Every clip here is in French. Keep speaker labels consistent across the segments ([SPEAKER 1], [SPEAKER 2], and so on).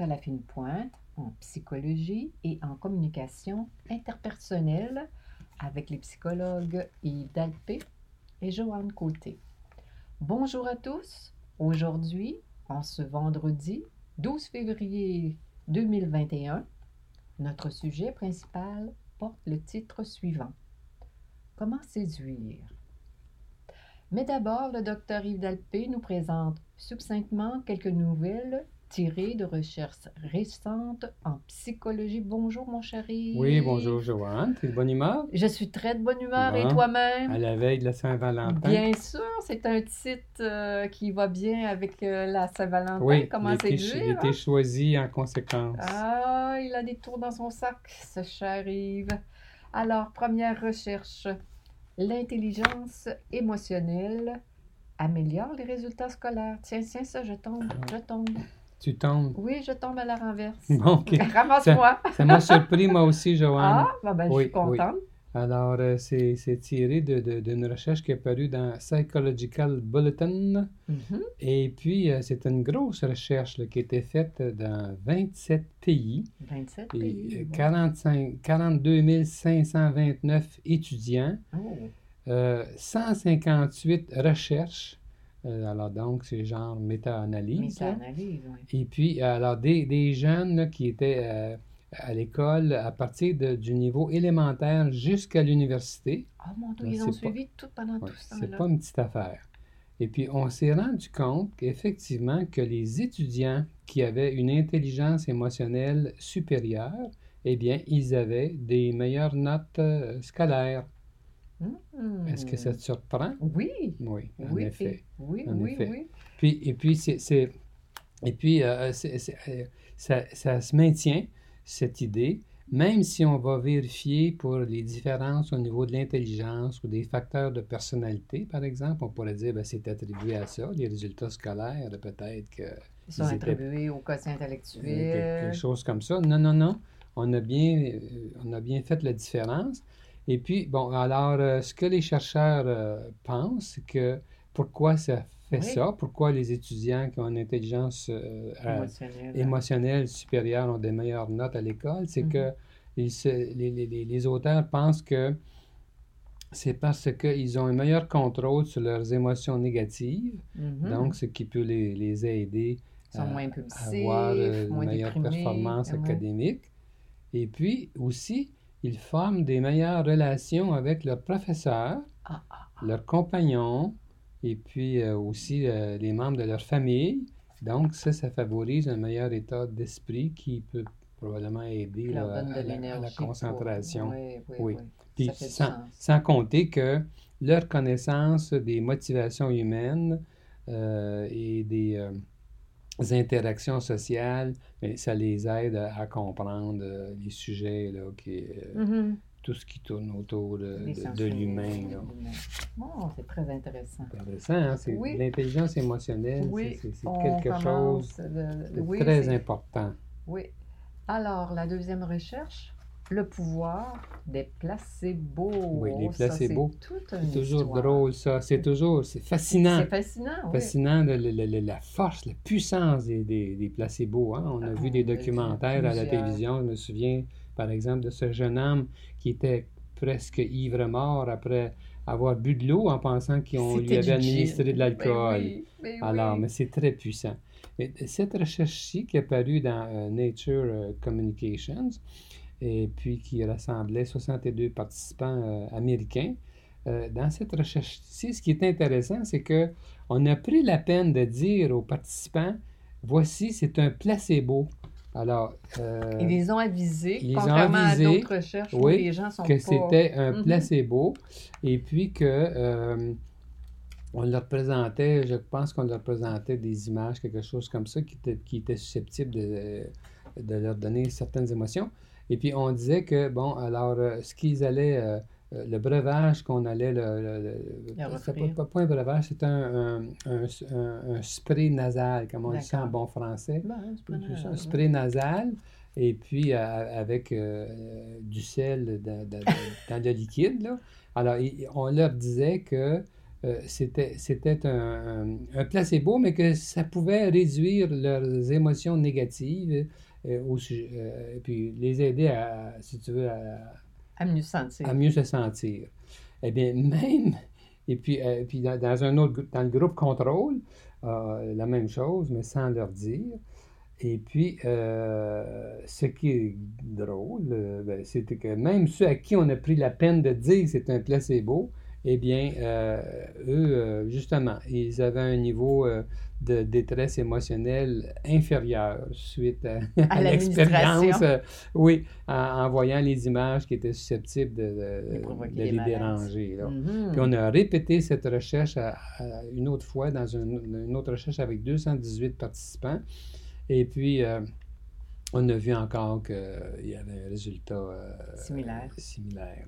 [SPEAKER 1] à la fine pointe en psychologie et en communication interpersonnelle avec les psychologues Yves Dalpé et Joanne Côté. Bonjour à tous. Aujourd'hui, en ce vendredi 12 février 2021, notre sujet principal porte le titre suivant. Comment séduire? Mais d'abord, le docteur Yves Dalpé nous présente succinctement quelques nouvelles tirées de recherches récentes en psychologie. Bonjour, mon chéri.
[SPEAKER 2] Oui, bonjour, Joanne. T'es de bonne humeur?
[SPEAKER 1] Je suis très de bonne humeur. Et toi-même?
[SPEAKER 2] À la veille de la Saint-Valentin.
[SPEAKER 1] Bien sûr, c'est un titre euh, qui va bien avec euh, la Saint-Valentin.
[SPEAKER 2] Oui,
[SPEAKER 1] Comment
[SPEAKER 2] été-
[SPEAKER 1] séduire?
[SPEAKER 2] il a été
[SPEAKER 1] hein?
[SPEAKER 2] choisi en conséquence.
[SPEAKER 1] Ah, il a des tours dans son sac, ce cher Yves. Alors, première recherche. L'intelligence émotionnelle améliore les résultats scolaires. Tiens, tiens, ça, je tombe, je tombe.
[SPEAKER 2] Tu tombes.
[SPEAKER 1] Oui, je tombe à la renverse.
[SPEAKER 2] Bon, ok.
[SPEAKER 1] Ramasse-moi.
[SPEAKER 2] Ça m'a surpris, moi aussi, Joanne.
[SPEAKER 1] Ah, bon, ben, je suis contente.
[SPEAKER 2] Alors, euh, c'est tiré de- de- d'une recherche qui est parue dans Psychological Bulletin.
[SPEAKER 1] Mhm.
[SPEAKER 2] Et puis, euh, c'est une grosse recherche là, qui a été faite dans 27 pays.
[SPEAKER 1] 27
[SPEAKER 2] Et
[SPEAKER 1] pays.
[SPEAKER 2] euh,
[SPEAKER 1] bon.
[SPEAKER 2] 45, 42 529 étudiants.
[SPEAKER 1] Oh,
[SPEAKER 2] Euh, 158 recherches. Euh, alors donc, c'est genre méta-analyse.
[SPEAKER 1] méta-analyse, oui.
[SPEAKER 2] Et puis, alors des, des jeunes là, qui étaient euh, à l'école à partir de- du niveau élémentaire jusqu'à l'université.
[SPEAKER 1] Oh mon Dieu,
[SPEAKER 2] Ben,
[SPEAKER 1] ils ont
[SPEAKER 2] c'est pas-
[SPEAKER 1] suivi tout pendant
[SPEAKER 2] Ouais,
[SPEAKER 1] tout ce
[SPEAKER 2] c'est
[SPEAKER 1] temps-là.
[SPEAKER 2] pas une petite affaire. Et puis, on s'est rendu compte qu'effectivement, que les étudiants qui avaient une intelligence émotionnelle supérieure, eh bien, ils avaient des meilleures notes euh, scolaires.
[SPEAKER 1] Hmm.
[SPEAKER 2] Est-ce que ça te surprend?
[SPEAKER 1] Oui,
[SPEAKER 2] Oui, en
[SPEAKER 1] oui,
[SPEAKER 2] effet.
[SPEAKER 1] et- oui,
[SPEAKER 2] En
[SPEAKER 1] oui,
[SPEAKER 2] effet.
[SPEAKER 1] oui.
[SPEAKER 2] Puis, et puis, c'est, c'est- et puis euh, c'est- c'est- euh, ça, ça se maintient, cette idée, même si on va vérifier pour les différences au niveau de l'intelligence ou des facteurs de personnalité, par exemple, on pourrait dire ben, c'est attribué à ça, les résultats scolaires, peut-être que
[SPEAKER 1] Ils sont
[SPEAKER 2] Ils
[SPEAKER 1] attribués au quotient intellectuel.
[SPEAKER 2] quelque chose comme ça. Non, non, non. On a bien, euh, on a bien fait la différence. Et puis, bon, alors, euh, ce que les chercheurs euh, pensent, c'est que pourquoi ça fait
[SPEAKER 1] Oui.
[SPEAKER 2] ça, pourquoi les étudiants qui ont une intelligence euh, à-
[SPEAKER 1] émotionnel.
[SPEAKER 2] émotionnelle supérieure ont des meilleures notes à l'école, c'est que ils se- les, les- les- les auteurs pensent que c'est parce qu'ils ont un meilleur contrôle sur leurs émotions négatives,
[SPEAKER 1] Mhm.
[SPEAKER 2] donc ce qui peut les, les aider à-
[SPEAKER 1] moins
[SPEAKER 2] à
[SPEAKER 1] impulsifs,
[SPEAKER 2] avoir euh, une
[SPEAKER 1] moins
[SPEAKER 2] meilleure
[SPEAKER 1] déprimés.
[SPEAKER 2] performance
[SPEAKER 1] Ah
[SPEAKER 2] académique. Et puis aussi, ils forment des meilleures relations avec leurs professeurs,
[SPEAKER 1] Ah, ah,
[SPEAKER 2] leurs compagnons, et puis euh, aussi euh, les membres de leur famille. Donc ça, ça favorise un meilleur état d'esprit qui peut probablement aider là, à, la, à la
[SPEAKER 1] l'énergie. pour-
[SPEAKER 2] concentration.
[SPEAKER 1] Oui, oui,
[SPEAKER 2] Oui.
[SPEAKER 1] oui.
[SPEAKER 2] Puis sans, compter que leur connaissance des motivations humaines euh, et des interactions sociales, ça les aide à, à comprendre euh, les sujets, là, qui, euh,
[SPEAKER 1] Mhm.
[SPEAKER 2] tout ce qui tourne autour de,
[SPEAKER 1] Les
[SPEAKER 2] de- de
[SPEAKER 1] sensations,
[SPEAKER 2] l'humain.
[SPEAKER 1] Oh, c'est très intéressant.
[SPEAKER 2] C'est intéressant, hein?
[SPEAKER 1] Oui.
[SPEAKER 2] l'intelligence émotionnelle,
[SPEAKER 1] Oui,
[SPEAKER 2] c'est- quelque chose de
[SPEAKER 1] oui,
[SPEAKER 2] très important.
[SPEAKER 1] Oui. Alors, la deuxième recherche, le pouvoir des placebos.
[SPEAKER 2] Oui, les
[SPEAKER 1] ça, c'est
[SPEAKER 2] placebos. C'est toujours
[SPEAKER 1] histoire.
[SPEAKER 2] drôle, ça. C'est toujours, c'est fascinant.
[SPEAKER 1] C'est fascinant, oui.
[SPEAKER 2] fascinant le- la force, la puissance des, des, des placebos. hein. On a
[SPEAKER 1] Ah,
[SPEAKER 2] vu des documentaires à la télévision. Je me souviens, par exemple, de ce jeune homme qui était presque ivre-mort après avoir bu de l'eau en pensant qu'on lui avait administré de l'alcool.
[SPEAKER 1] Ben oui, ben
[SPEAKER 2] Alors,
[SPEAKER 1] oui.
[SPEAKER 2] mais c'est très puissant. Cette recherche-ci qui est parue dans euh, Nature euh, Communications et puis qui rassemblait 62 participants euh, américains, euh, dans cette recherche-ci, ce qui est intéressant, c'est que on a pris la peine de dire aux participants, voici, c'est un placebo. Alors, euh,
[SPEAKER 1] Ils les ont avisés,
[SPEAKER 2] ils les ont
[SPEAKER 1] contrairement
[SPEAKER 2] avisés,
[SPEAKER 1] à d'autres recherches où
[SPEAKER 2] oui,
[SPEAKER 1] les gens sont
[SPEAKER 2] que
[SPEAKER 1] pas...
[SPEAKER 2] c'était un
[SPEAKER 1] Mhm.
[SPEAKER 2] placebo et puis que euh, on leur présentait, je pense qu'on leur présentait des images, quelque chose comme ça, qui était, qui était susceptible de, de leur donner certaines émotions. Et puis on disait que, bon, alors, euh, ce qu'ils allaient, euh, euh, le breuvage qu'on allait, le, pas, un breuvage, c'était un, un, un, un- un spray nasal, comme on dit ça en bon français.
[SPEAKER 1] Ben, c'est
[SPEAKER 2] C'est ça,
[SPEAKER 1] grave,
[SPEAKER 2] un spray nasal, et puis euh, avec euh, du sel dans, dans- dans le liquide. Là. Alors, il- on leur disait que euh, c'était c'était un, un, placebo, mais que ça pouvait réduire leurs émotions négatives euh, au, et puis les aider à, si tu veux,
[SPEAKER 1] à, mieux sentir.
[SPEAKER 2] À mieux se sentir. Eh bien, même, et puis, puis dans, un autre, dans le groupe contrôle, la même chose, mais sans leur dire. Et puis, euh, ce qui est drôle, euh, ben, c'était que même ceux à qui on a pris la peine de dire que c'est un placebo, eh bien, euh, eux, justement, ils avaient un niveau de détresse émotionnelle inférieur suite à, l'expérience. oui, en, voyant les images qui étaient susceptibles de, les déranger. Mm-hmm. Puis on a répété cette recherche une autre fois dans une autre recherche avec 218 participants. Et puis, euh, on a vu encore qu'il y avait un résultat euh, similaire.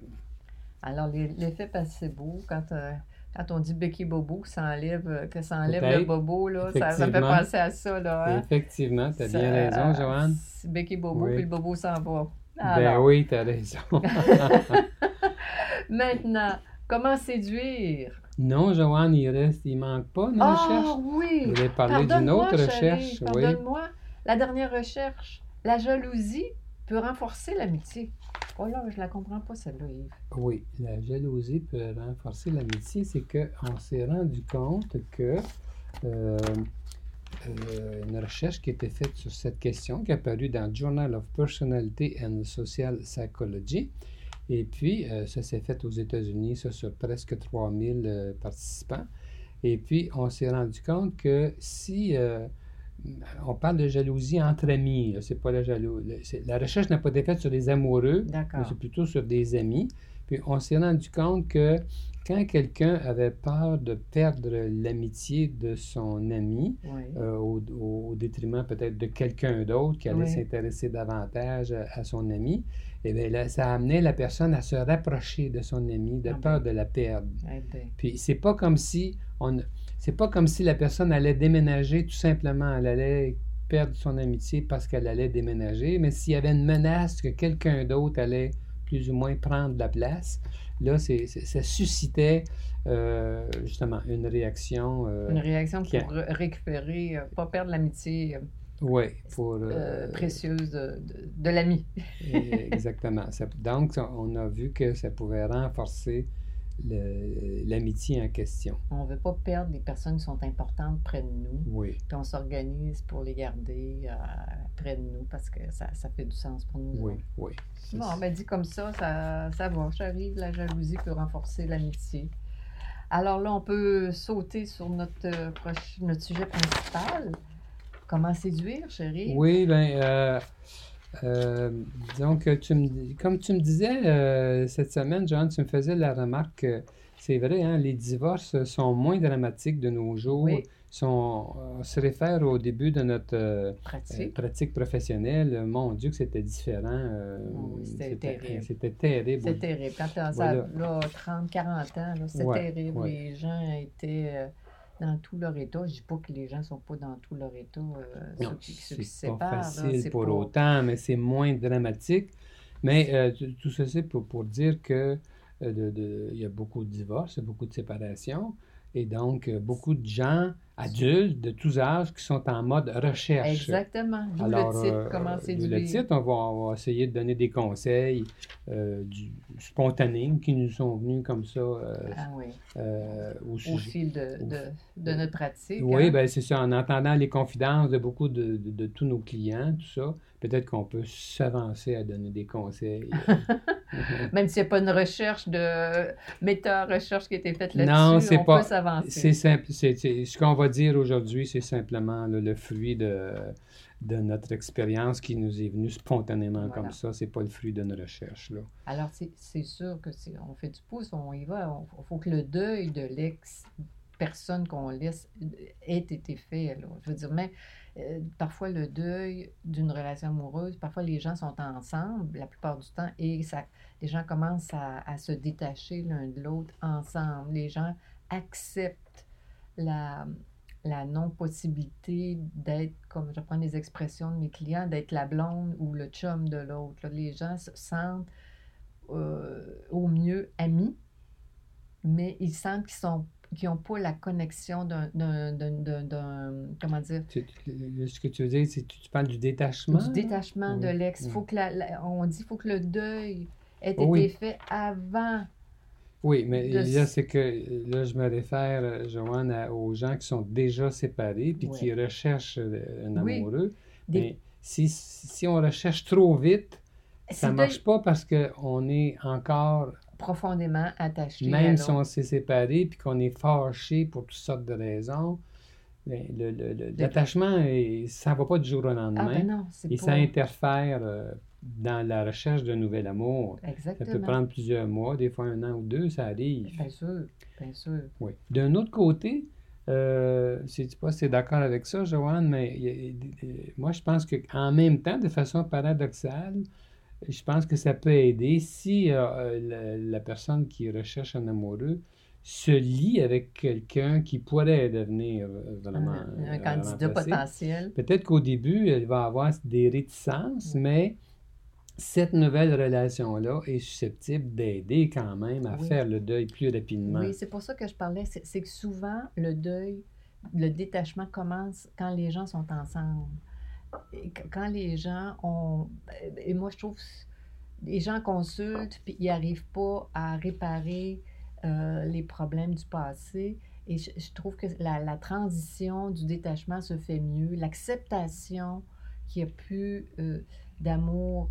[SPEAKER 1] Alors, l'effet placebo, quand, euh, quand on dit Becky Bobo, ça enlève, que ça enlève le bobo, là, ça, ça, fait penser à ça. Là,
[SPEAKER 2] hein. Effectivement, tu as bien raison, Joanne.
[SPEAKER 1] Becky Bobo, puis le bobo s'en va.
[SPEAKER 2] Ben oui, tu as raison.
[SPEAKER 1] Maintenant, comment séduire?
[SPEAKER 2] Non, Joanne, il reste, il manque pas une recherche.
[SPEAKER 1] Ah oui!
[SPEAKER 2] Vous voulez parler d'une autre recherche.
[SPEAKER 1] Pardonne-moi. La dernière recherche, la jalousie peut renforcer l'amitié. Oh là, je la comprends pas, celle-là, Yves.
[SPEAKER 2] Oui, la jalousie peut renforcer l'amitié. C'est qu'on s'est rendu compte que euh, euh, une recherche qui été faite sur cette question, qui est apparue dans Journal of Personality and Social Psychology, et puis, euh, ça s'est fait aux États-Unis, ça sur presque 3000 euh, participants. Et puis, on s'est rendu compte que si euh, on parle de jalousie entre amis, c'est pas la jalousie. La recherche n'a pas été faite sur des amoureux, mais c'est plutôt sur des amis. Puis on s'est rendu compte que quand quelqu'un avait peur de perdre l'amitié de son ami, au, détriment peut-être de quelqu'un d'autre qui allait s'intéresser davantage à, son ami, et eh bien ça amenait la personne à se rapprocher de son ami, de ah peur ben. de la perdre. Eh ben. Puis c'est pas comme si on c'est pas comme si la personne allait déménager tout simplement, elle allait perdre son amitié parce qu'elle allait déménager, mais s'il y avait une menace que quelqu'un d'autre allait plus ou moins prendre la place, là, c'est, ça suscitait euh, justement une réaction.
[SPEAKER 1] Euh, une réaction pour récupérer, euh, pas perdre l'amitié
[SPEAKER 2] oui, pour...
[SPEAKER 1] Précieuse de, de, l'ami.
[SPEAKER 2] exactement. donc, on a vu que ça pouvait renforcer l'amitié en question.
[SPEAKER 1] On ne veut pas perdre des personnes qui sont importantes près de nous.
[SPEAKER 2] Oui.
[SPEAKER 1] Puis on s'organise pour les garder euh, près de nous parce que ça, ça, fait du sens pour nous.
[SPEAKER 2] Oui, oui.
[SPEAKER 1] Bon, ben dit comme ça, ça, ça va. J'arrive, la jalousie peut renforcer l'amitié. Alors là, on peut sauter sur notre, notre sujet principal. Comment séduire, chérie?
[SPEAKER 2] Oui, bien, euh, euh, donc, tu me, comme tu me disais euh, cette semaine, John, tu me faisais la remarque que c'est vrai, hein, les divorces sont moins dramatiques de nos jours. Oui. Sont, on se réfère au début de notre pratique. professionnelle. Mon Dieu, que c'était différent.
[SPEAKER 1] oui, c'était terrible.
[SPEAKER 2] C'était terrible.
[SPEAKER 1] C'était terrible. Quand tu as 30, 40 ans, c'était terrible. Les gens étaient dans tout leur état. Je ne dis pas que les gens ne sont pas dans tout leur état, euh,
[SPEAKER 2] non, ceux qui, se séparent. facile pour autant, mais c'est moins dramatique. Mais euh, tout ceci pour, pour dire que euh, il y a beaucoup de divorces, beaucoup de séparations. Et donc, euh, beaucoup de gens adultes de tous âges qui sont en mode recherche.
[SPEAKER 1] Exactement. D'où le titre, comment séduire.
[SPEAKER 2] le titre, on va, essayer de donner des conseils euh, du, spontanés qui nous sont venus comme ça euh,
[SPEAKER 1] ah oui. au, fil de, de, notre pratique.
[SPEAKER 2] Oui, hein. ben c'est ça. En entendant les confidences de beaucoup de, de tous nos clients, tout ça, peut-être qu'on peut, s'avancer à donner des conseils.
[SPEAKER 1] Même s'il n'y a pas une recherche de méta-recherche qui a été faite là-dessus, on peut s'avancer.
[SPEAKER 2] C'est simple. ce qu'on va dire aujourd'hui, c'est simplement le fruit de, de notre expérience qui nous est venue spontanément comme ça. C'est pas le fruit d'une recherche. Là.
[SPEAKER 1] Alors, c'est sûr que si on fait du pouce, on y va. Il faut que le deuil de l'ex personne qu'on laisse ait été fait. Là. Je veux dire, mais euh, parfois le deuil d'une relation amoureuse, parfois les gens sont ensemble la plupart du temps et ça, les gens commencent à, se détacher l'un de l'autre ensemble. Les gens acceptent la, la non-possibilité d'être, comme je prends les expressions de mes clients, d'être la blonde ou le chum de l'autre. Les gens se sentent euh, au mieux amis, mais ils sentent qu'ils sont qui n'ont pas la connexion d'un, comment dire,
[SPEAKER 2] Tu- ce que tu veux dire, c'est que tu parles du détachement?
[SPEAKER 1] du détachement de l'ex.
[SPEAKER 2] oui.
[SPEAKER 1] Faut que la- la- on dit qu'il faut que le deuil ait été
[SPEAKER 2] Oui.
[SPEAKER 1] fait avant.
[SPEAKER 2] Oui, mais
[SPEAKER 1] de
[SPEAKER 2] là, c'est que là, je me réfère, euh, Joanne, à- aux gens qui sont déjà séparés puis qui recherchent euh, un
[SPEAKER 1] Oui.
[SPEAKER 2] amoureux.
[SPEAKER 1] Des-
[SPEAKER 2] Mais si, si on recherche trop vite, ça ne marche pas parce qu'on est encore,
[SPEAKER 1] profondément attaché à
[SPEAKER 2] même si
[SPEAKER 1] l'autre.
[SPEAKER 2] on s'est séparés puis qu'on est fâché pour toutes sortes de raisons, ben, le- le- le- l'attachement, ça ne va pas du jour au
[SPEAKER 1] Ah
[SPEAKER 2] lendemain
[SPEAKER 1] ben non,
[SPEAKER 2] et
[SPEAKER 1] pas...
[SPEAKER 2] ça interfère euh, dans la recherche d'un nouvel amour. Ça peut
[SPEAKER 1] Exactement.
[SPEAKER 2] prendre plusieurs mois, des fois un an ou deux, ça arrive.
[SPEAKER 1] Bien sûr, bien sûr.
[SPEAKER 2] Oui. D'un autre côté, euh, je ne sais pas si tu es d'accord avec ça, Joanne, mais a- moi, je pense qu'en même temps, de façon paradoxale, je pense que ça peut aider si euh, euh, la, la personne qui recherche un amoureux se lie avec quelqu'un qui pourrait devenir euh, vraiment
[SPEAKER 1] un, un
[SPEAKER 2] euh,
[SPEAKER 1] candidat
[SPEAKER 2] remplacé.
[SPEAKER 1] potentiel.
[SPEAKER 2] Peut-être qu'au début, elle va avoir des réticences,
[SPEAKER 1] Oui.
[SPEAKER 2] mais cette nouvelle relation-là est susceptible d'aider quand même à
[SPEAKER 1] Oui.
[SPEAKER 2] faire le deuil plus rapidement.
[SPEAKER 1] Oui, c'est pour ça que je parlais. C'est que souvent, le deuil, le détachement commence quand les gens sont ensemble. Et quand les gens ont. Et moi, je trouve. Les gens consultent, puis ils n'arrivent pas à réparer euh, les problèmes du passé. Et je, je trouve que la, la transition du détachement se fait mieux. L'acceptation qu'il n'y a plus euh, d'amour.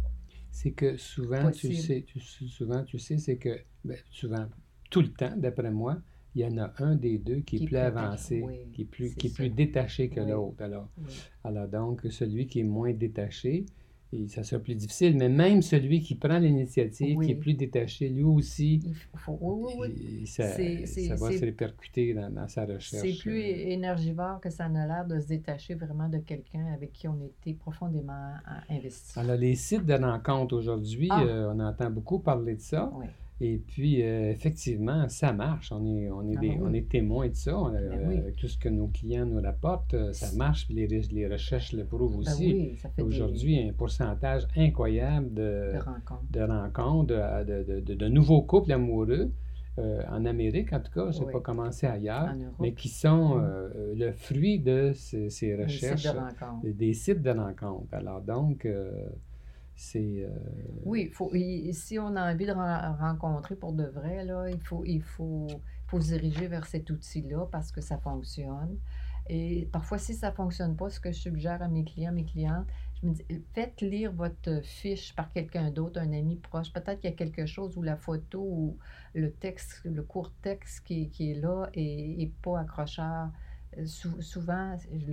[SPEAKER 2] C'est que souvent, tu sais, tu, souvent, tu sais, c'est que, ben, souvent, tout le temps, d'après moi, il y en a un des deux qui est
[SPEAKER 1] Qui est
[SPEAKER 2] plus avancé,
[SPEAKER 1] oui,
[SPEAKER 2] qui est plus, qui est plus détaché que
[SPEAKER 1] Oui.
[SPEAKER 2] l'autre. Alors,
[SPEAKER 1] Oui.
[SPEAKER 2] alors, donc, celui qui est moins détaché, et ça sera plus difficile, mais même celui qui prend l'initiative, qui est plus détaché, lui aussi,
[SPEAKER 1] faut, oui, oui,
[SPEAKER 2] ça, va se répercuter dans, dans sa recherche.
[SPEAKER 1] C'est plus
[SPEAKER 2] euh,
[SPEAKER 1] énergivore que ça n'a l'air de se détacher vraiment de quelqu'un avec qui on était profondément investi.
[SPEAKER 2] Alors, les sites de rencontres aujourd'hui,
[SPEAKER 1] Ah.
[SPEAKER 2] euh, on entend beaucoup parler de ça. Et puis, euh, effectivement, ça marche. On est, on est,
[SPEAKER 1] Ah
[SPEAKER 2] des,
[SPEAKER 1] oui.
[SPEAKER 2] on est témoins de ça. On- euh,
[SPEAKER 1] oui.
[SPEAKER 2] Avec tout ce que nos clients nous rapportent, euh, ça marche. Les, les recherches le prouvent
[SPEAKER 1] Ben
[SPEAKER 2] aussi.
[SPEAKER 1] oui, ça fait
[SPEAKER 2] Aujourd'hui, il y a un pourcentage incroyable
[SPEAKER 1] de
[SPEAKER 2] de,
[SPEAKER 1] rencontres.
[SPEAKER 2] de rencontres, de, de- nouveaux couples amoureux, euh, en Amérique en tout cas, je n'ai pas commencé ailleurs, mais qui sont
[SPEAKER 1] Mm.
[SPEAKER 2] euh, le fruit de ces, ces
[SPEAKER 1] des sites
[SPEAKER 2] recherches,
[SPEAKER 1] de rencontres.
[SPEAKER 2] euh, des sites de rencontres. Alors donc, euh,
[SPEAKER 1] Oui, faut, il- si on a envie de ren- rencontrer pour de vrai, là, il faut, il faut, faut se diriger vers cet outil-là parce que ça fonctionne. Et parfois, si ça ne fonctionne pas, ce que je suggère à mes clients, mes clientes, je me dis, faites lire votre fiche par quelqu'un d'autre, un ami proche. Peut-être qu'il y a quelque chose où la photo ou le texte, le court texte qui, qui est là est, pas accrocheur. Sou- souvent, je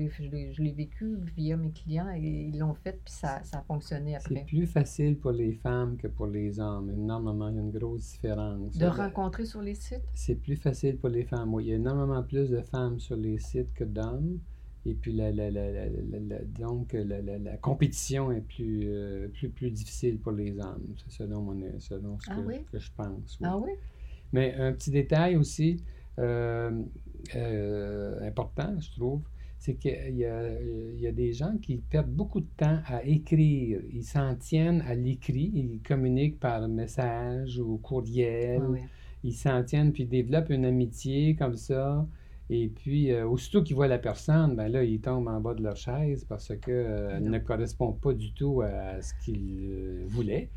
[SPEAKER 1] l'ai, vécu via mes clients et ils l'ont fait, puis ça, ça a fonctionné
[SPEAKER 2] C'est
[SPEAKER 1] après.
[SPEAKER 2] plus facile pour les femmes que pour les hommes. Énormément, il y a une grosse différence.
[SPEAKER 1] De rencontrer sur les sites?
[SPEAKER 2] C'est plus facile pour les femmes. Oui, il y a énormément plus de femmes sur les sites que d'hommes. Et puis, la, la- la- la- donc, la, la- la compétition est plus, euh, plus, plus difficile pour les hommes. C'est selon, mon, selon ce
[SPEAKER 1] Ah
[SPEAKER 2] que,
[SPEAKER 1] oui?
[SPEAKER 2] que je pense. oui.
[SPEAKER 1] Ah oui?
[SPEAKER 2] Mais un petit détail aussi euh, euh, important, je trouve, c'est qu'il y y a des gens qui perdent beaucoup de temps à écrire. Ils s'en tiennent à l'écrit, ils communiquent par message ou courriel.
[SPEAKER 1] Ah oui.
[SPEAKER 2] Ils s'en tiennent puis développent une amitié comme ça. Et puis, euh, aussitôt qu'ils voient la personne, ben là, ils tombent en bas de leur chaise parce qu'elle
[SPEAKER 1] Non.
[SPEAKER 2] ne correspond pas du tout à ce qu'ils euh, voulaient.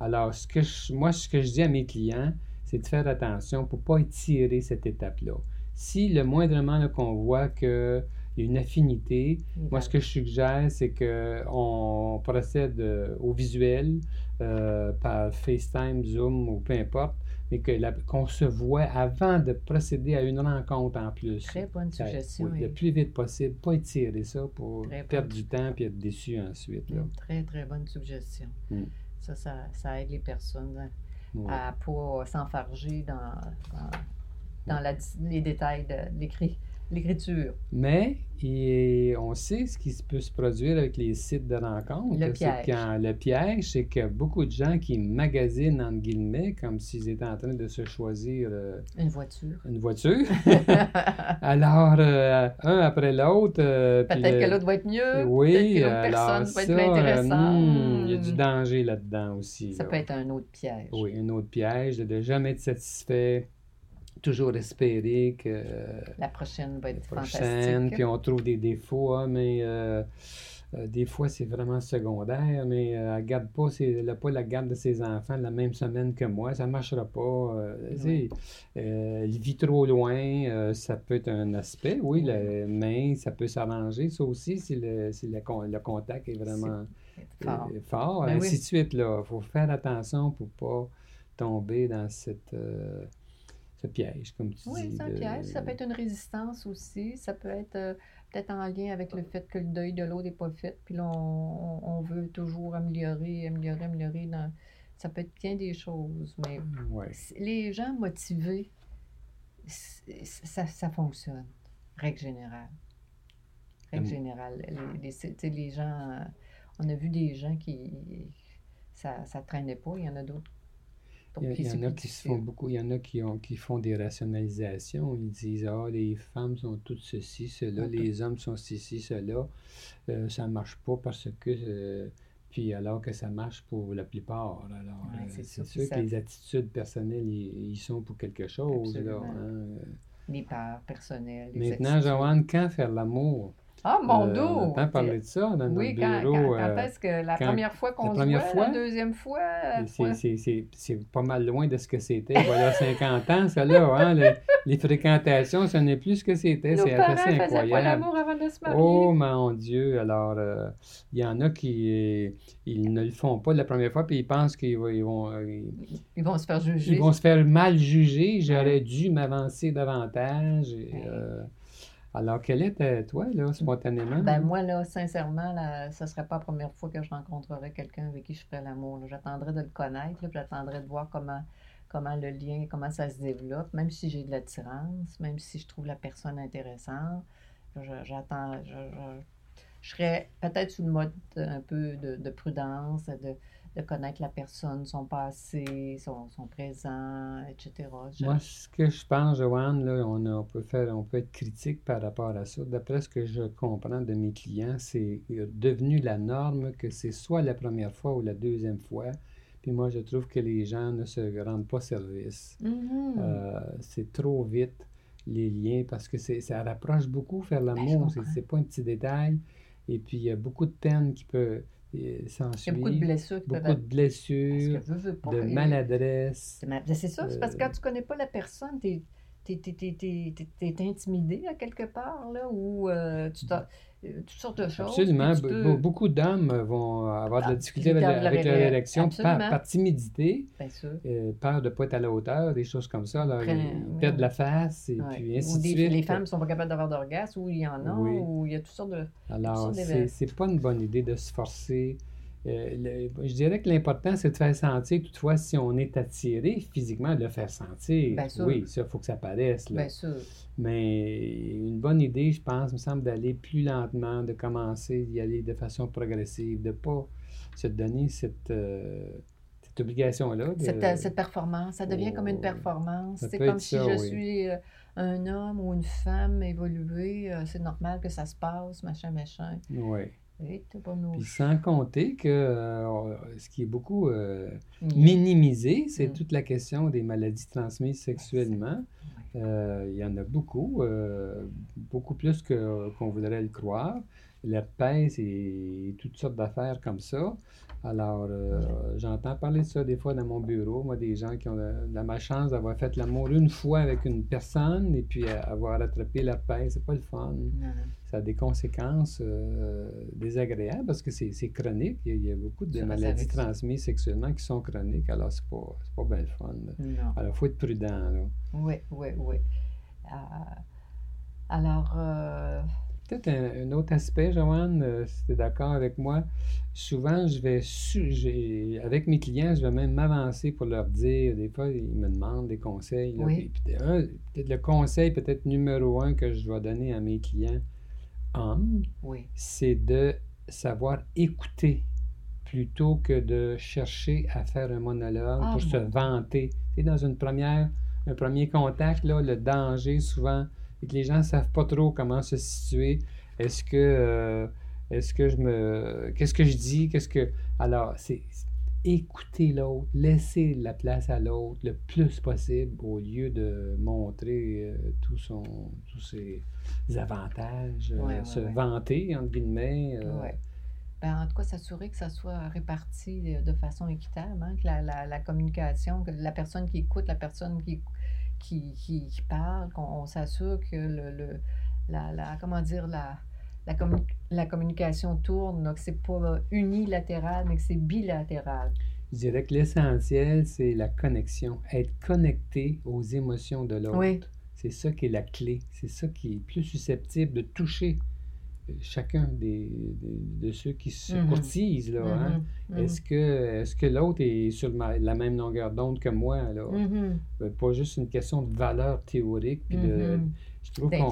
[SPEAKER 2] Alors, ce que je- moi, ce que je dis à mes clients, c'est de faire attention pour ne pas étirer cette étape-là. Si le moindrement qu'on voit qu'il y a une affinité, moi, ce que je suggère, c'est qu'on procède euh, au visuel euh, par FaceTime, Zoom ou peu importe, mais qu'on se voit avant de procéder à une rencontre en plus.
[SPEAKER 1] Très bonne suggestion.
[SPEAKER 2] oui,
[SPEAKER 1] et
[SPEAKER 2] le plus vite possible, pas étirer ça pour
[SPEAKER 1] Très
[SPEAKER 2] perdre
[SPEAKER 1] bonne.
[SPEAKER 2] du temps puis être déçu ensuite. Là.
[SPEAKER 1] très, très bonne suggestion.
[SPEAKER 2] Mm.
[SPEAKER 1] Ça, ça, ça aide les personnes hein,
[SPEAKER 2] Ouais.
[SPEAKER 1] à ne pas s'enfarger dans, dans, dans la- les détails de l'écrit- l'écriture.
[SPEAKER 2] Mais et on sait ce qui peut se produire avec les sites de rencontres.
[SPEAKER 1] Le piège.
[SPEAKER 2] quand- le piège, c'est que beaucoup de gens qui magasinent, entre guillemets, comme s'ils étaient en train de se choisir euh,
[SPEAKER 1] Une voiture.
[SPEAKER 2] une voiture. Alors, euh, un après l'autre. euh,
[SPEAKER 1] Peut-être que l'autre va être mieux.
[SPEAKER 2] Oui,
[SPEAKER 1] que
[SPEAKER 2] alors
[SPEAKER 1] personne va être
[SPEAKER 2] ça,
[SPEAKER 1] plus
[SPEAKER 2] euh,
[SPEAKER 1] intéressante.
[SPEAKER 2] hmm, il y a du danger là-dedans aussi.
[SPEAKER 1] Ça
[SPEAKER 2] là.
[SPEAKER 1] peut être un autre piège.
[SPEAKER 2] Oui, un autre piège de, de jamais être satisfait, toujours espérer que
[SPEAKER 1] La prochaine va
[SPEAKER 2] la
[SPEAKER 1] être
[SPEAKER 2] prochaine,
[SPEAKER 1] fantastique.
[SPEAKER 2] puis on trouve des défauts, hein, mais euh, euh, des fois c'est vraiment secondaire, mais euh, elle garde pas, ses- elle a pas la garde de ses enfants la même semaine que moi, ça marchera pas. euh,
[SPEAKER 1] Oui.
[SPEAKER 2] elle vit trop loin, ça peut être un aspect, oui, le- mais ça peut s'arranger, ça aussi, si le, si le, con- le contact est vraiment
[SPEAKER 1] Fort.
[SPEAKER 2] fort,
[SPEAKER 1] Ben
[SPEAKER 2] ainsi
[SPEAKER 1] oui.
[SPEAKER 2] de suite, là. Il faut faire attention pour pas tomber dans cette, ce piège, comme tu
[SPEAKER 1] Oui,
[SPEAKER 2] dis.
[SPEAKER 1] c'est un
[SPEAKER 2] de-
[SPEAKER 1] piège. Ça peut être une résistance aussi. Ça peut être euh, peut-être en lien avec le fait que le deuil de l'autre n'est pas fait. Puis là, on, veut toujours améliorer, améliorer, améliorer. Dans... Ça peut être bien des choses. Mais
[SPEAKER 2] Ouais.
[SPEAKER 1] les gens motivés, ça, ça fonctionne. Règle générale. Règle
[SPEAKER 2] Hum.
[SPEAKER 1] générale. Les, les, les gens, on a vu des gens qui. Ça ne traînait pas. Il y en a d'autres.
[SPEAKER 2] Il y, en a qui se font beaucoup, il y en a qui, ont, qui font des rationalisations. Ils disent, ah, les femmes sont toutes ceci, cela, les hommes sont ceci, cela. Euh, ça ne marche pas parce que. euh, puis alors que ça marche pour la plupart. Alors,
[SPEAKER 1] Ouais,
[SPEAKER 2] euh,
[SPEAKER 1] c'est sûr que ça-
[SPEAKER 2] les attitudes personnelles, ils, sont pour quelque chose. Là, hein.
[SPEAKER 1] Les peurs personnelles. les
[SPEAKER 2] Maintenant. Joanne, quand faire l'amour?
[SPEAKER 1] Ah, mon
[SPEAKER 2] Euh,
[SPEAKER 1] dos!
[SPEAKER 2] on entend parler de ça dans
[SPEAKER 1] Oui,
[SPEAKER 2] notre bureau.
[SPEAKER 1] quand- quand
[SPEAKER 2] euh,
[SPEAKER 1] est-ce que la
[SPEAKER 2] quand-
[SPEAKER 1] première fois qu'on se voit,
[SPEAKER 2] fois?
[SPEAKER 1] la deuxième fois, la
[SPEAKER 2] c'est- pas mal loin de ce que c'était voilà 50 ans, ça là. Hein, le- les fréquentations, ce n'est plus ce que c'était. C'est assez
[SPEAKER 1] faisaient pas
[SPEAKER 2] incroyable.
[SPEAKER 1] l'amour avant de se marier.
[SPEAKER 2] Oh mon Dieu! Alors, euh, il y en a qui euh, ils ne le font pas la première fois, puis ils pensent qu'ils vont, ils vont, euh, ils-
[SPEAKER 1] Ils vont se faire juger.
[SPEAKER 2] ils vont se faire mal juger. J'aurais dû m'avancer davantage. et,
[SPEAKER 1] Ouais.
[SPEAKER 2] euh, alors, quel était toi, là, spontanément?
[SPEAKER 1] Ben moi, là, sincèrement, là, ce serait pas la première fois que je rencontrerais quelqu'un avec qui je ferais l'amour. J'attendrais de le connaître, puis j'attendrais de voir comment, comment le lien, comment ça se développe, même si j'ai de l'attirance, même si je trouve la personne intéressante. J'attends, serais peut-être sous le mode un peu de, de prudence, de, de connaître la personne, son passé, son, son présent, etc. Je-
[SPEAKER 2] Moi, ce que je pense, Joanne, là, on, a- on peut faire, on peut être critique par rapport à ça. D'après ce que je comprends de mes clients, c'est devenu la norme que c'est soit la première fois ou la deuxième fois. Puis moi, je trouve que les gens ne se rendent pas service.
[SPEAKER 1] Mhm.
[SPEAKER 2] Euh, c'est trop vite les liens parce que ça rapproche beaucoup faire
[SPEAKER 1] Ben, je
[SPEAKER 2] l'amour.
[SPEAKER 1] comprends.
[SPEAKER 2] c'est pas un petit détail. Et puis, il y a beaucoup de peine qui peut euh,
[SPEAKER 1] Il y a
[SPEAKER 2] s'ensuivre.
[SPEAKER 1] beaucoup de blessures qui peuvent
[SPEAKER 2] beaucoup de blessures,
[SPEAKER 1] que veux, veux pas,
[SPEAKER 2] de maladresse.
[SPEAKER 1] C'est ma- ça, c'est parce que
[SPEAKER 2] Euh,
[SPEAKER 1] quand tu connais pas la personne, t'es t'es, t'es, intimidé à quelque part, là, ou euh, tu t'as euh, toutes sortes de choses.
[SPEAKER 2] Absolument.
[SPEAKER 1] peux-
[SPEAKER 2] be- Beaucoup d'hommes vont avoir de la
[SPEAKER 1] Ah,
[SPEAKER 2] difficulté avec,
[SPEAKER 1] la
[SPEAKER 2] avec leur
[SPEAKER 1] ré-
[SPEAKER 2] érection par, timidité, euh, peur de ne pas être à la hauteur, des choses comme ça. Alors,
[SPEAKER 1] Prennent-
[SPEAKER 2] ils
[SPEAKER 1] oui,
[SPEAKER 2] perdent la face et puis ainsi
[SPEAKER 1] Ou
[SPEAKER 2] de
[SPEAKER 1] des,
[SPEAKER 2] suite.
[SPEAKER 1] les femmes ne sont pas capables d'avoir d'orgasme, ou il y en a,
[SPEAKER 2] Oui.
[SPEAKER 1] ou il y a toutes sortes de.
[SPEAKER 2] Alors, c'est pas une bonne idée de se forcer. Euh, le- je dirais que l'important, c'est de faire sentir, toutefois, si on est attiré physiquement, de le faire sentir.
[SPEAKER 1] Bien sûr.
[SPEAKER 2] Oui, ça, il faut que ça paraisse. Là.
[SPEAKER 1] Bien sûr.
[SPEAKER 2] Mais une bonne idée, je pense, me semble d'aller plus lentement, de commencer d'y aller de façon progressive, de ne pas se donner cette, euh, cette obligation-là. de-
[SPEAKER 1] Cette, euh, cette performance, ça devient comme une
[SPEAKER 2] Oh,
[SPEAKER 1] performance. C'est comme si
[SPEAKER 2] ça,
[SPEAKER 1] je
[SPEAKER 2] oui.
[SPEAKER 1] suis euh, un homme ou une femme évoluée, euh, c'est normal que ça se passe, machin, machin.
[SPEAKER 2] Oui. Puis sans compter que euh, ce qui est beaucoup euh,
[SPEAKER 1] Ni-
[SPEAKER 2] minimisé, c'est
[SPEAKER 1] Mm.
[SPEAKER 2] toute la question des maladies transmises sexuellement. Euh, il y en a beaucoup, euh, beaucoup plus que, qu'on voudrait le croire. L'herpès et toutes sortes d'affaires comme ça. Alors, j'entends parler de ça des fois dans mon bureau, moi, des gens qui ont la, la malchance d'avoir fait l'amour une fois avec une personne et puis avoir attrapé l'herpès. C'est pas le fun. Ça a des conséquences euh, désagréables parce que c'est, c'est chronique. Il y, a, il y a beaucoup de
[SPEAKER 1] Ça
[SPEAKER 2] maladies transmises sexuellement qui sont chroniques, alors c'est pas, c'est pas bien le fun. là. Alors, il faut être prudent. Là.
[SPEAKER 1] Oui, oui, oui. Euh, alors, euh,
[SPEAKER 2] Peut-être un, un autre aspect, Joanne, euh, si tu es d'accord avec moi. Souvent, je vais, su- j'ai- avec mes clients, je vais même m'avancer pour leur dire, des fois, ils me demandent des conseils.
[SPEAKER 1] Oui.
[SPEAKER 2] peut-être le conseil, peut-être numéro un que je dois donner à mes clients hommes,
[SPEAKER 1] oui,
[SPEAKER 2] c'est de savoir écouter plutôt que de chercher à faire un monologue
[SPEAKER 1] Ah,
[SPEAKER 2] pour se
[SPEAKER 1] mon Dieu.
[SPEAKER 2] vanter. Dans une première, un premier contact, là, le danger souvent, c'est que les gens ne savent pas trop comment se situer. Est-ce que, euh, est-ce que je me, qu'est-ce que je dis, qu'est-ce que, alors, c'est, écouter l'autre, laisser la place à l'autre le plus possible au lieu de montrer euh, tout son, tous ses avantages, euh,
[SPEAKER 1] Ouais,
[SPEAKER 2] se
[SPEAKER 1] ouais.
[SPEAKER 2] vanter, entre guillemets. euh.
[SPEAKER 1] Ben, en tout cas, s'assurer que ça soit réparti de, de façon équitable, hein, que la, la- la communication, que la personne qui écoute, la personne qui, qui, qui- qui parle, qu'on on s'assure que le, le- la, la- comment dire, la, la, la communication tourne, que c'est pas unilatéral, mais c'est bilatéral.
[SPEAKER 2] Je dirais que l'essentiel, c'est la connexion, être connecté aux émotions de l'autre.
[SPEAKER 1] Oui.
[SPEAKER 2] C'est ça qui est la clé. C'est ça qui est plus susceptible de toucher euh, chacun des, des- de ceux qui se
[SPEAKER 1] Mhm.
[SPEAKER 2] courtisent. Là, hein.
[SPEAKER 1] Mhm,
[SPEAKER 2] Est-ce que, est-ce que l'autre est sur ma- la même longueur d'onde que moi? Là? Euh, Pas juste une question de valeur théorique. Puis de, je trouve qu'on,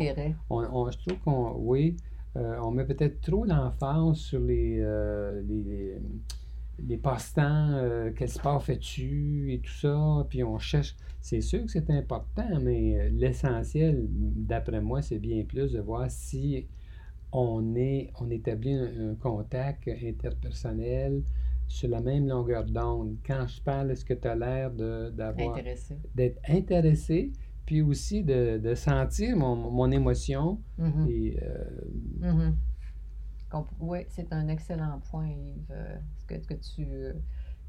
[SPEAKER 2] je trouve qu'on, oui, on met peut-être trop l'emphase sur les, euh, les, les, les passe-temps, euh, quel sport fais-tu et tout ça, puis on cherche. C'est sûr que c'est important, mais euh, l'essentiel, d'après moi, c'est bien plus de voir si on, est, on établit un, un contact interpersonnel sur la même longueur d'onde. Quand je parle, est-ce que tu as l'air de- d'avoir
[SPEAKER 1] Intéressé.
[SPEAKER 2] d'être intéressé, puis aussi de, de sentir mon, mon émotion.
[SPEAKER 1] Mhm.
[SPEAKER 2] Et, euh,
[SPEAKER 1] Mhm. Oui, c'est un excellent point, Yves, euh, ce que, que tu, euh,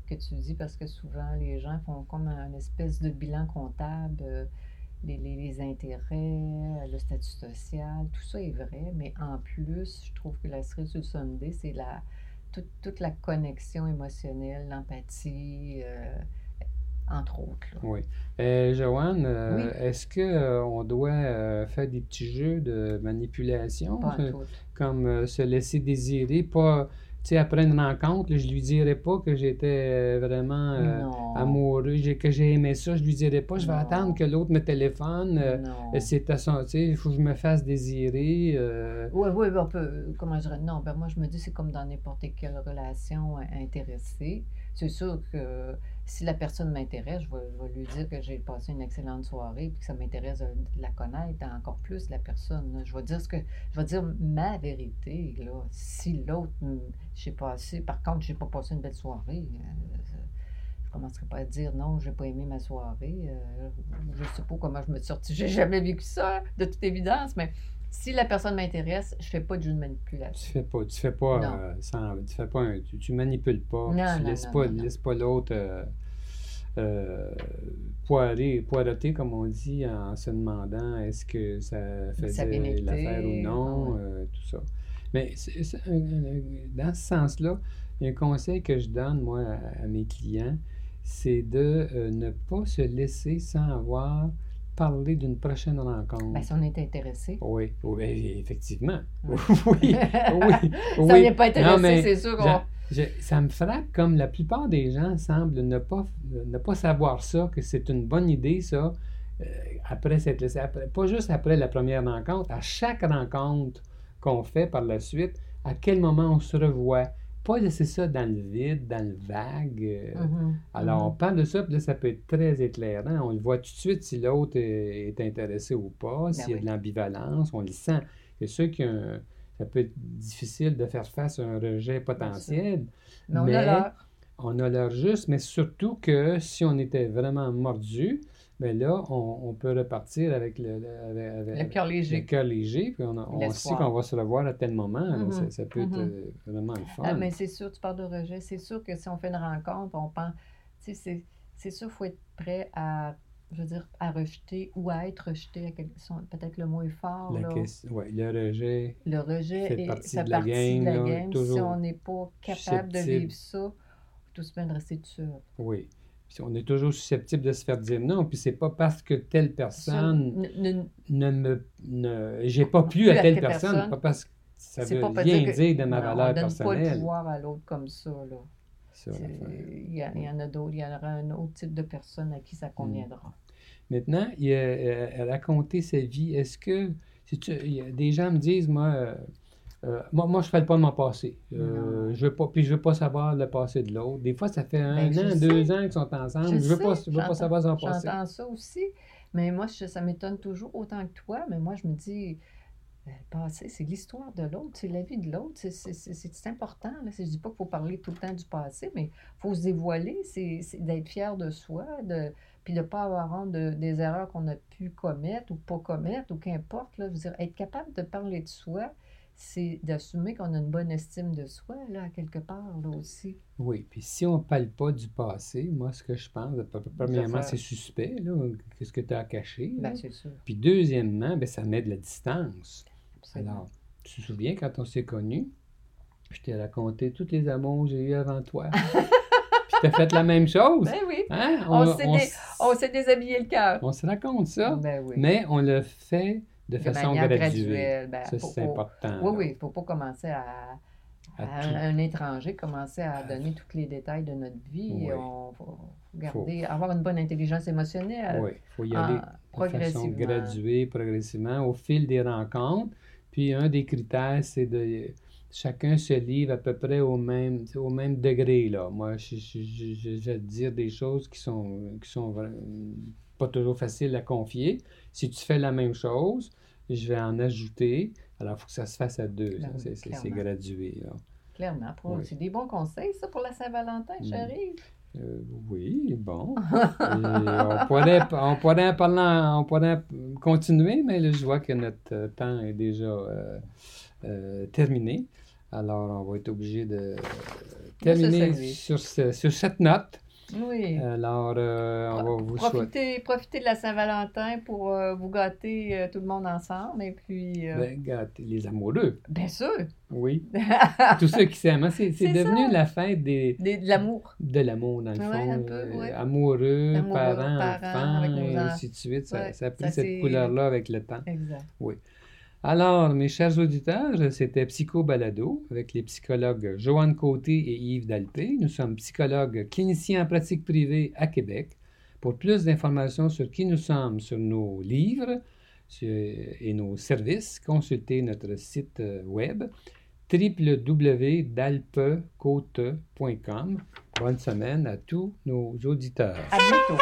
[SPEAKER 1] que tu dis, parce que souvent les gens font comme un espèce de bilan comptable, euh, les, les- les intérêts, le statut social, tout ça est vrai, mais en plus, je trouve que la cerise sur le Sunday, c'est la, toute, toute la connexion émotionnelle, l'empathie, euh, entre autres. là.
[SPEAKER 2] oui. Euh, Joanne, euh,
[SPEAKER 1] Oui.
[SPEAKER 2] est-ce qu'on doit euh, faire des petits jeux de manipulation, euh, comme euh, se laisser désirer, pas, tu sais, après une rencontre, là, je lui dirais pas que j'étais vraiment euh, amoureux, que j'ai aimé ça, je lui dirais pas, je vais
[SPEAKER 1] Non.
[SPEAKER 2] attendre que l'autre me téléphone, euh, c'est à son, tu sais, il faut que je me fasse désirer. euh,
[SPEAKER 1] Oui, oui, on peut, comment je dirais, non, ben moi je me dis c'est comme dans n'importe quelle relation euh, intéressée. C'est sûr que si la personne m'intéresse, je vais, je vais lui dire que j'ai passé une excellente soirée puis que ça m'intéresse de, la connaître encore plus, la personne. là. Je vais dire ce que je vais dire ma vérité, là. Si l'autre, j'ai passé, par contre, j'ai pas passé une belle soirée. euh, je commencerai pas à dire non, j'ai pas aimé ma soirée. euh, je sais pas comment je me suis sortie. J'ai jamais vécu ça, de toute évidence, mais si la personne m'intéresse, je fais pas de jeu de
[SPEAKER 2] Tu
[SPEAKER 1] manipulation.
[SPEAKER 2] fais pas, tu fais pas, euh, sans- tu fais pas, un- tu, tu manipules pas,
[SPEAKER 1] Non,
[SPEAKER 2] tu
[SPEAKER 1] non,
[SPEAKER 2] laisses
[SPEAKER 1] non,
[SPEAKER 2] pas, pas l'autre euh, euh, poirer, poireauter, comme on dit, en se demandant est-ce que ça faisait l'affaire ou non,
[SPEAKER 1] ah ouais.
[SPEAKER 2] euh, tout ça. Mais c'est- c'est dans ce sens-là, il y a un conseil que je donne, moi, à, à mes clients, c'est de euh, ne pas se laisser sans avoir parlé d'une prochaine rencontre.
[SPEAKER 1] Ben, si on est intéressé.
[SPEAKER 2] Oui, oui, effectivement. Oui, oui,
[SPEAKER 1] si on n'est pas intéressé,
[SPEAKER 2] Non, mais
[SPEAKER 1] c'est sûr qu'on.
[SPEAKER 2] Je- ça me frappe comme la plupart des gens semblent ne pas, ne pas savoir ça, que c'est une bonne idée, ça, euh, après laissé, après- pas juste après la première rencontre, à chaque rencontre qu'on fait par la suite, à quel moment on se revoit. Pas laisser ça dans le vide, dans le vague. euh,
[SPEAKER 1] Mhm,
[SPEAKER 2] alors, on
[SPEAKER 1] mhm.
[SPEAKER 2] parle de ça, puis là, ça peut être très éclairant. On le voit tout de suite si l'autre est, est intéressé ou pas, s'il y a
[SPEAKER 1] Ben oui.
[SPEAKER 2] de l'ambivalence, on le sent. C'est sûr ça peut être difficile de faire face à un rejet potentiel,
[SPEAKER 1] Mais on
[SPEAKER 2] mais
[SPEAKER 1] a l'heure.
[SPEAKER 2] on a l'heure juste, mais surtout que si on était vraiment mordu, ben là, on, on peut repartir avec le, avec- avec-
[SPEAKER 1] Le cœur
[SPEAKER 2] le
[SPEAKER 1] léger.
[SPEAKER 2] cœur léger, puis on, a- on sait qu'on va se revoir à tel moment.
[SPEAKER 1] Mhm,
[SPEAKER 2] ça, ça peut être
[SPEAKER 1] mhm.
[SPEAKER 2] euh, vraiment le fun.
[SPEAKER 1] Ah, mais c'est sûr, tu parles de rejet. C'est sûr que si on fait une rencontre, on pense. C'est sûr qu'il faut être prêt à, je veux dire, à rejeter ou à être rejeté. Peut-être le mot est fort.
[SPEAKER 2] La
[SPEAKER 1] là.
[SPEAKER 2] question- ouais, le rejet,
[SPEAKER 1] Le rejet
[SPEAKER 2] fait
[SPEAKER 1] est,
[SPEAKER 2] partie
[SPEAKER 1] fait
[SPEAKER 2] de la
[SPEAKER 1] partie
[SPEAKER 2] game,
[SPEAKER 1] de la
[SPEAKER 2] là,
[SPEAKER 1] game. Si on n'est pas capable de vivre ça, tout se bien de rester seul.
[SPEAKER 2] Oui. Puis on est toujours susceptible de se faire dire non, puis c'est pas parce que telle
[SPEAKER 1] Ça,
[SPEAKER 2] personne
[SPEAKER 1] ne- ne-
[SPEAKER 2] ne me. Ne, j'ai pas plu à
[SPEAKER 1] à
[SPEAKER 2] telle personne,
[SPEAKER 1] personne,
[SPEAKER 2] pas parce que ça veut
[SPEAKER 1] pas
[SPEAKER 2] rien
[SPEAKER 1] dire que-
[SPEAKER 2] dire de ma
[SPEAKER 1] non,
[SPEAKER 2] valeur
[SPEAKER 1] on donne pas le
[SPEAKER 2] personnelle.
[SPEAKER 1] pouvoir à l'autre comme ça. Là. Il y, en a d'autres. Il y en aura un autre type de personne à qui ça conviendra.
[SPEAKER 2] Maintenant, il a, euh, raconté sa vie. Est-ce que. si tu- il y a des gens me disent, moi, euh, euh, moi, moi, je ne fais pas de mon passé. Euh, je veux pas, puis je ne veux pas savoir le passé de l'autre. Des fois, ça fait un
[SPEAKER 1] Ben,
[SPEAKER 2] an,
[SPEAKER 1] sais.
[SPEAKER 2] deux ans qu'ils sont ensemble. Je ne veux, pas, je veux pas savoir son passé.
[SPEAKER 1] J'entends ça aussi. Mais moi, je- ça m'étonne toujours autant que toi. Mais moi, je me dis, le passé, c'est l'histoire de l'autre, c'est la vie de l'autre. C'est- C'est c'est- c'est important. Là. Je ne dis pas qu'il faut parler tout le temps du passé, mais il faut se dévoiler, c'est c'est d'être fier de soi, de, puis de ne pas avoir honte de- des erreurs qu'on a pu commettre ou pas commettre, ou qu'importe. là. Dire, être capable de parler de soi, c'est d'assumer qu'on a une bonne estime de soi, là, à quelque part, là aussi.
[SPEAKER 2] Oui, puis si on ne parle pas du passé, moi, ce que je pense, premièrement, c'est suspect, là, qu'est-ce que tu as caché, là?
[SPEAKER 1] Ben, c'est sûr.
[SPEAKER 2] Puis deuxièmement, ben, ça met de la distance. Alors, tu te souviens, quand on s'est connus, je t'ai raconté tous les amours que j'ai eus avant toi. Puis t'as fait la même chose?
[SPEAKER 1] Ben oui,
[SPEAKER 2] Hein?
[SPEAKER 1] On s'est
[SPEAKER 2] on
[SPEAKER 1] dé- s'est déshabillé le cœur.
[SPEAKER 2] on se raconte ça,
[SPEAKER 1] Ben oui.
[SPEAKER 2] mais on le fait de,
[SPEAKER 1] De
[SPEAKER 2] façon graduelle.
[SPEAKER 1] Ben,
[SPEAKER 2] Ça,
[SPEAKER 1] faut-
[SPEAKER 2] c'est
[SPEAKER 1] faut-
[SPEAKER 2] important.
[SPEAKER 1] Oui, oui, il ne faut pas commencer à,
[SPEAKER 2] À
[SPEAKER 1] un, étranger, commencer à donner tous les détails de notre vie.
[SPEAKER 2] Oui.
[SPEAKER 1] On faut garder, avoir une bonne intelligence émotionnelle.
[SPEAKER 2] Oui, il faut y aller de façon
[SPEAKER 1] progressivement.
[SPEAKER 2] graduée, progressivement, au fil des rencontres. Puis un des critères, c'est de chacun se livre à peu près au même, au même degré. Là. Moi, je, je, je- je- je vais te dire des choses qui sont, qui sont pas toujours faciles à confier. Si tu fais la même chose, je vais en ajouter. Alors, il faut que ça se fasse à deux. C'est- gradué. là.
[SPEAKER 1] Clairement.
[SPEAKER 2] Oui.
[SPEAKER 1] C'est des bons conseils, ça, pour la Saint-Valentin,
[SPEAKER 2] Mm.
[SPEAKER 1] chérie.
[SPEAKER 2] Euh, oui, bon. On, pourrait, on, pourrait en parler en- on pourrait continuer, mais là, je vois que notre euh, temps est déjà euh, euh, terminé. Alors, on va être obligé de terminer
[SPEAKER 1] saluer.
[SPEAKER 2] sur, ce- sur cette note.
[SPEAKER 1] Oui.
[SPEAKER 2] Alors, euh, on va vous souhaiter.
[SPEAKER 1] Profitez, de la Saint-Valentin pour euh, vous gâter euh, tout le monde ensemble. Et puis,
[SPEAKER 2] Ben, gâtez les amoureux,
[SPEAKER 1] bien sûr,
[SPEAKER 2] oui. Tous ceux qui s'aiment. hein, C'est devenu
[SPEAKER 1] ça.
[SPEAKER 2] la fête des,
[SPEAKER 1] des- de l'amour.
[SPEAKER 2] de l'amour, dans le
[SPEAKER 1] Ouais,
[SPEAKER 2] fond.
[SPEAKER 1] un peu, ouais.
[SPEAKER 2] Amoureux,
[SPEAKER 1] Amoureux,
[SPEAKER 2] parents, enfants, et ainsi de suite. Ça,
[SPEAKER 1] Ouais,
[SPEAKER 2] ça a pris
[SPEAKER 1] ça,
[SPEAKER 2] cette couleur-là avec le temps.
[SPEAKER 1] Exact.
[SPEAKER 2] Alors, mes chers auditeurs, c'était Psycho Balado avec les psychologues Joanne Côté et Yves Dalpé. Nous sommes psychologues cliniciens en pratique privée à Québec. Pour plus d'informations sur qui nous sommes, sur nos livres et nos services, consultez notre site euh, web www.dalpecote.com. Bonne semaine à tous nos auditeurs.
[SPEAKER 1] À bientôt.